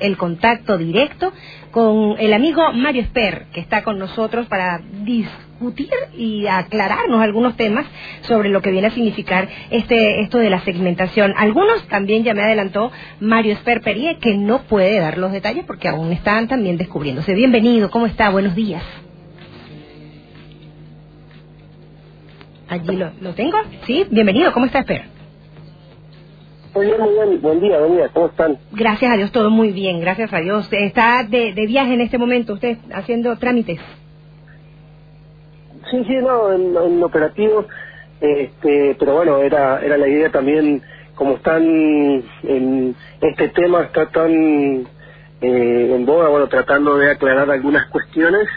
el contacto directo con el amigo Mario Esper, que está con nosotros para discutir y aclararnos algunos temas sobre lo que viene a significar este esto de la segmentación. Algunos también ya me adelantó Mario Esper Perie, que no puede dar los detalles porque aún están también descubriéndose. Bienvenido, ¿cómo está? Buenos días. Allí lo, lo tengo, ¿sí? Bienvenido, ¿cómo está Esper? Muy bien, muy bien. Buen día, buen día. ¿Cómo están? Gracias a Dios, todo muy bien, gracias a Dios. Está de, de viaje en este momento, usted haciendo trámites. Sí, sí, no, en, en operativo. Este, pero bueno, era era la idea también, como están en este tema está tan eh, en boga, bueno, tratando de aclarar algunas cuestiones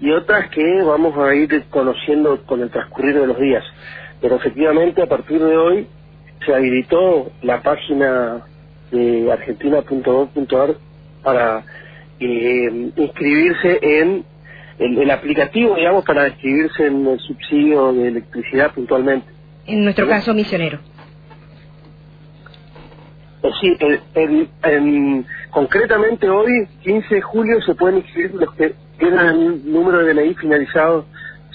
y otras que vamos a ir conociendo con el transcurrir de los días. Pero efectivamente, a partir de hoy, se habilitó la página de argentina.gov.ar para eh, inscribirse en el, el, aplicativo, digamos, para inscribirse en el subsidio de electricidad puntualmente. En nuestro ¿Sí? caso, misionero. Eh, sí, el, el, en, concretamente hoy, 15 de julio, se pueden inscribir los que tienen el número de DNI finalizado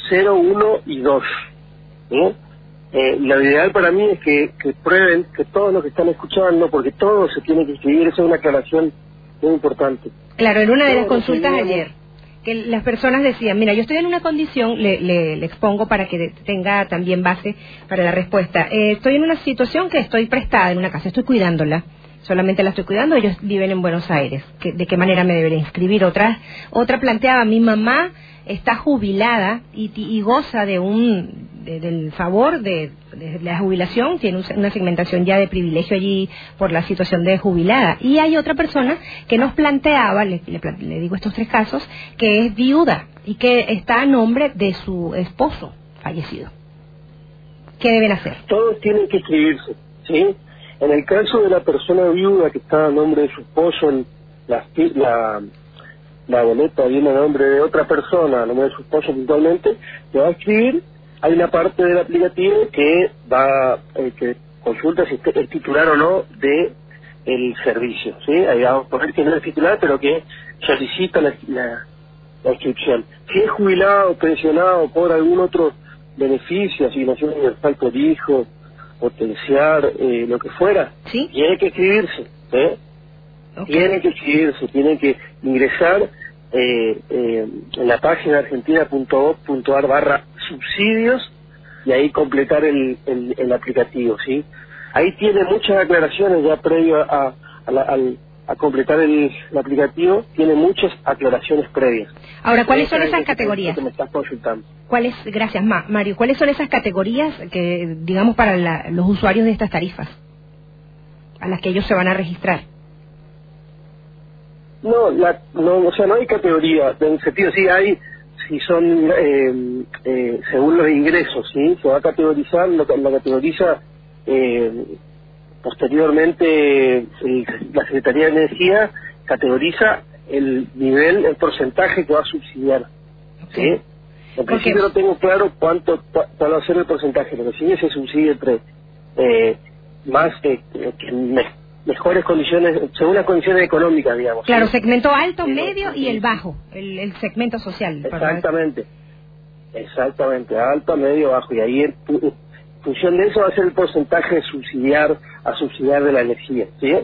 0, 1 y 2. ¿sí? Eh, lo ideal para mí es que, que, prueben que todos los que están escuchando, porque todos se tienen que inscribir, esa es una aclaración muy importante. Claro, en una de las consultas ayer, que las personas decían, mira, yo estoy en una condición, le, le, le expongo para que tenga también base para la respuesta, eh, estoy en una situación que estoy prestada en una casa, estoy cuidándola, solamente la estoy cuidando, ellos viven en Buenos Aires, ¿de qué manera me debería inscribir? Otra, otra planteaba, mi mamá está jubilada y, y goza de un de, del favor de, la jubilación, tiene un, una segmentación ya de privilegio allí por la situación de jubilada. Y hay otra persona que nos planteaba, le, digo estos tres casos, que es viuda y que está a nombre de su esposo fallecido. ¿Qué deben hacer? Todos tienen que inscribirse, ¿sí? En el caso de la persona viuda que está a nombre de su esposo, la, la la boleta viene a nombre de otra persona, a nombre de su esposo puntualmente, le va a escribir, hay una parte del aplicativo que va, eh, que consulta si es titular o no de el servicio, ¿sí? Ahí vamos a poner que no es titular, pero que solicita la, la, la inscripción. Si es jubilado, pensionado por algún otro beneficio, asignación universal por hijo, potenciar, eh, lo que fuera, ¿Sí? tiene que escribirse, ¿eh? Okay. Tienen que inscribirse, tienen que ingresar eh, eh, en la página argentina.gov.ar barra subsidios y ahí completar el, el, el, aplicativo, ¿sí? Ahí tiene muchas aclaraciones ya previo a, a, la, al, a completar el, el, aplicativo, tiene muchas aclaraciones previas. Ahora, ¿cuáles son esas categorías? Que me estás consultando. ¿Cuáles, gracias, Ma, Mario, cuáles son esas categorías que, digamos, para la, los usuarios de estas tarifas, a las que ellos se van a registrar? No, la, no, o sea, no hay categoría. En sentido, sí hay, si son eh, eh, según los ingresos, sí, se va a categorizar, lo, lo categoriza eh, posteriormente el, la Secretaría de Energía categoriza el nivel, el porcentaje que va a subsidiar, sí. En principio no tengo claro cuánto cuál va a ser el porcentaje, lo que sí se subsidia entre eh, más que, que mejores condiciones, según las condiciones económicas, digamos. Claro, ¿sí? segmento alto, sí, medio sí. y el bajo, el, el segmento social. Exactamente, exactamente, alto, medio, bajo. Y ahí, en función de eso, va a ser el porcentaje de subsidiar a subsidiar de la energía, ¿sí?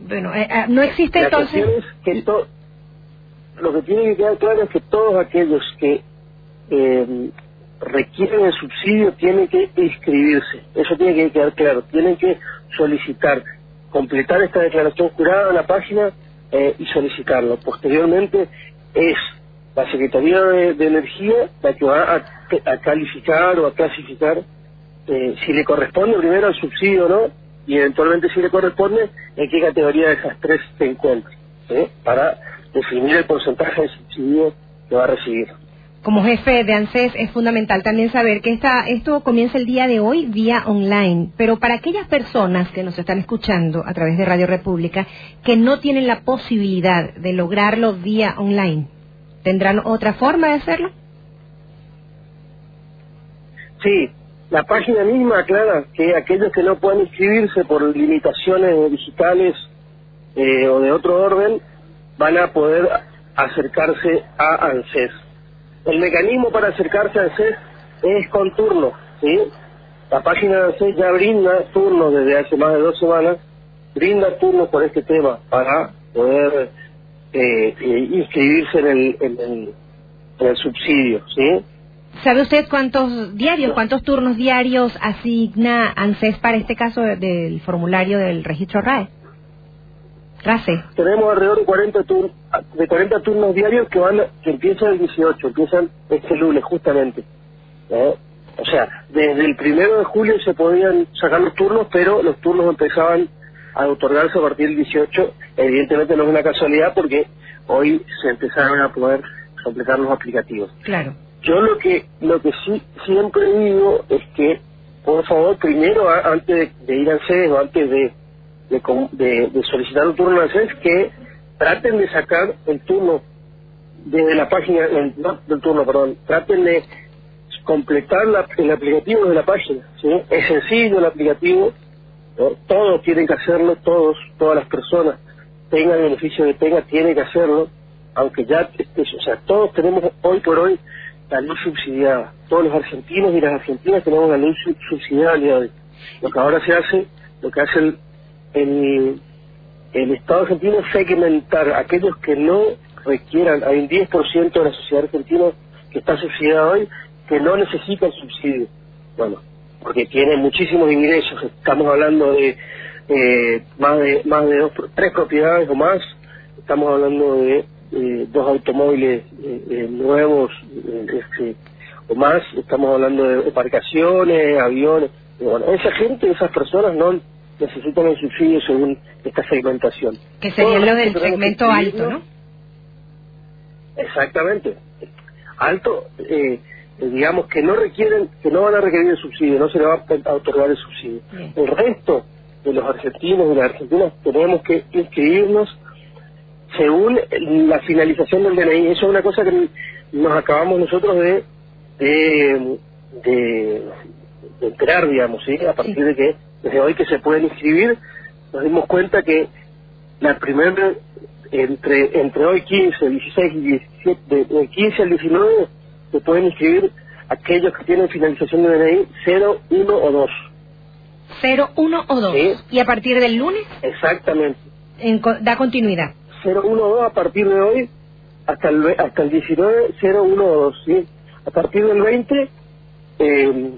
Bueno, eh, eh, no existe la entonces... Es que to... Lo que tiene que quedar claro es que todos aquellos que eh, requieren el subsidio tienen que inscribirse. Eso tiene que quedar claro. Tienen que solicitar completar esta declaración jurada en la página eh, y solicitarlo. Posteriormente es la Secretaría de, Energía la que va a, a, calificar o a clasificar eh, si le corresponde primero el subsidio o no y eventualmente si le corresponde en qué categoría de esas tres se encuentra para definir el porcentaje de subsidio que va a recibir como jefe de ANSES es fundamental también saber que esta, esto comienza el día de hoy vía online, pero para aquellas personas que nos están escuchando a través de Radio República que no tienen la posibilidad de lograrlo vía online, ¿tendrán otra forma de hacerlo? Sí, la página misma aclara que aquellos que no puedan inscribirse por limitaciones digitales eh, o de otro orden van a poder acercarse a ANSES. El mecanismo para acercarse a ANSES es con turno, ¿sí? La página de ANSES ya brinda turnos desde hace más de dos semanas, brinda turnos por este tema para poder eh, eh, inscribirse en el, en el, en el subsidio, ¿sí? ¿Sabe usted cuántos diarios, cuántos turnos diarios asigna ANSES para este caso de- del formulario del registro RAE? Tenemos alrededor de 40, tur- de 40 turnos diarios que van que empiezan el 18, empiezan este lunes justamente. ¿eh? O sea, desde el primero de julio se podían sacar los turnos, pero los turnos empezaban a otorgarse a partir del 18. Evidentemente no es una casualidad porque hoy se empezaron a poder completar los aplicativos. Claro. Yo lo que lo que sí siempre digo es que, por favor, primero, antes de, de ir al CES o antes de, de, de- de solicitar un turno al CES, que traten de sacar el turno desde la página, el, no del turno, perdón, traten de completar la- el aplicativo desde la página. ¿sí? Es sencillo el aplicativo, todos tienen que hacerlo, todos, todas las personas, tenga el beneficio que tenga, tienen que hacerlo, aunque ya, este, o sea, todos tenemos hoy por hoy la luz subsidiada. Todos los argentinos y las argentinas tenemos la luz sub- subsidiada al día de hoy. Lo que ahora se hace, lo que hace el, el, el Estado argentino segmentar aquellos que no requieran, hay un 10% de la sociedad argentina que está subsidiada hoy, que no necesita el subsidio. Bueno, porque tiene muchísimos ingresos, estamos hablando de eh, más de más de dos, tres propiedades o más, estamos hablando de eh, dos automóviles eh, eh, nuevos eh, este, o más, estamos hablando de embarcaciones, aviones, bueno, esa gente, esas personas no necesitan el subsidio según esta segmentación. Que sería Todos lo los del segmento alto, ¿no? Exactamente. Alto, eh, eh, digamos que no requieren, que no van a requerir el subsidio, no se le va a otorgar el subsidio. Bien. El resto de los argentinos y las argentinas tenemos que inscribirnos según la finalización del DNI. Eso es una cosa que nos acabamos nosotros de, de, de- de enterar, digamos, ¿sí? a partir Sí. de que desde hoy que se pueden inscribir, nos dimos cuenta que la primera, entre, entre hoy 15, 16 y 17, de, de 15 al 19, se pueden inscribir aquellos que tienen finalización de DNI 0, 1 o 2. 0, 1 o 2. Sí. Y a partir del lunes Exactamente. en da continuidad. 0, 1 o 2 a partir de hoy hasta el, hasta el 19, 0, 1 o 2. ¿sí? A partir del 20, eh,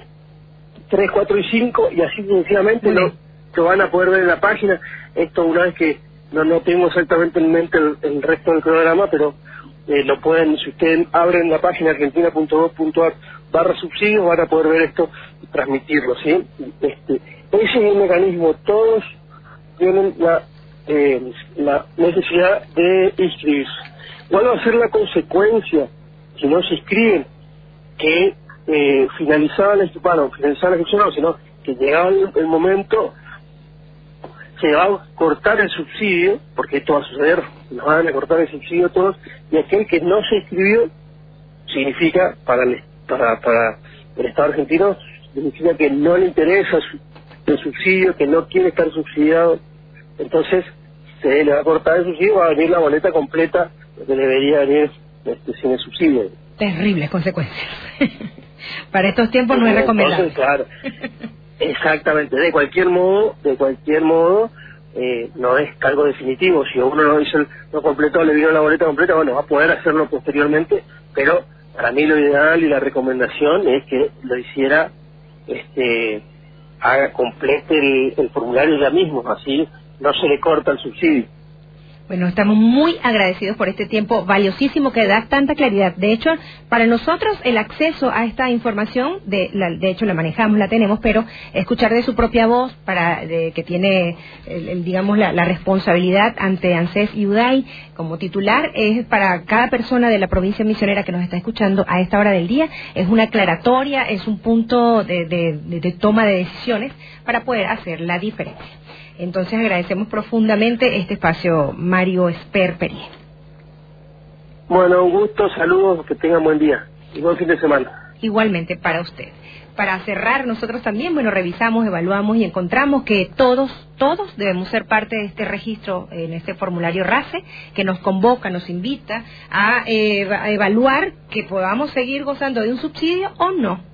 3, 4 y 5 y así sucesivamente lo, lo van a poder ver en la página. Esto una vez que no, no tengo exactamente en mente el, el resto del programa, pero eh, lo pueden, si ustedes abren la página argentina.gov.ar barra subsidios, van a poder ver esto y transmitirlo, ¿sí? Este, ese es el mecanismo, todos tienen la, eh, la necesidad de inscribirse. ¿Cuál va a ser la consecuencia si no se inscriben? Que eh, finalizada la bueno, finalizada la sino que llegado el, momento se va a cortar el subsidio, porque esto va a suceder, nos van a cortar el subsidio todos, y aquel que no se inscribió significa para el, para, para el Estado argentino, significa que no le interesa el subsidio, que no quiere estar subsidiado, entonces se le va a cortar el subsidio, va a venir la boleta completa, lo que debería venir este, sin el subsidio. Terribles consecuencias. Para estos tiempos no es recomendable. Entonces, claro, exactamente, de cualquier modo, de cualquier modo, eh, no es cargo definitivo. Si uno no hizo no completó, le vino la boleta completa, bueno, va a poder hacerlo posteriormente, pero para mí lo ideal y la recomendación es que lo hiciera, este, haga, complete el, el formulario ya mismo, así no se le corta el subsidio. Bueno, estamos muy agradecidos por este tiempo valiosísimo que da tanta claridad. De hecho, para nosotros el acceso a esta información, de, la- de hecho la manejamos, la tenemos, pero escuchar de su propia voz, para de, que tiene, el- digamos, la, responsabilidad ante ANSES y UDAI como titular, es para cada persona de la provincia misionera que nos está escuchando a esta hora del día, es una aclaratoria, es un punto de- de toma de decisiones para poder hacer la diferencia. Entonces agradecemos profundamente este espacio, Mario Esper Perier. Bueno, un gusto, saludos, que tengan buen día y buen fin de semana. Igualmente para usted. para cerrar, nosotros también, bueno, revisamos, evaluamos y encontramos que todos, todos debemos ser parte de este registro, en este formulario RACE, que nos convoca, nos invita a, eh, a evaluar que podamos seguir gozando de un subsidio o no.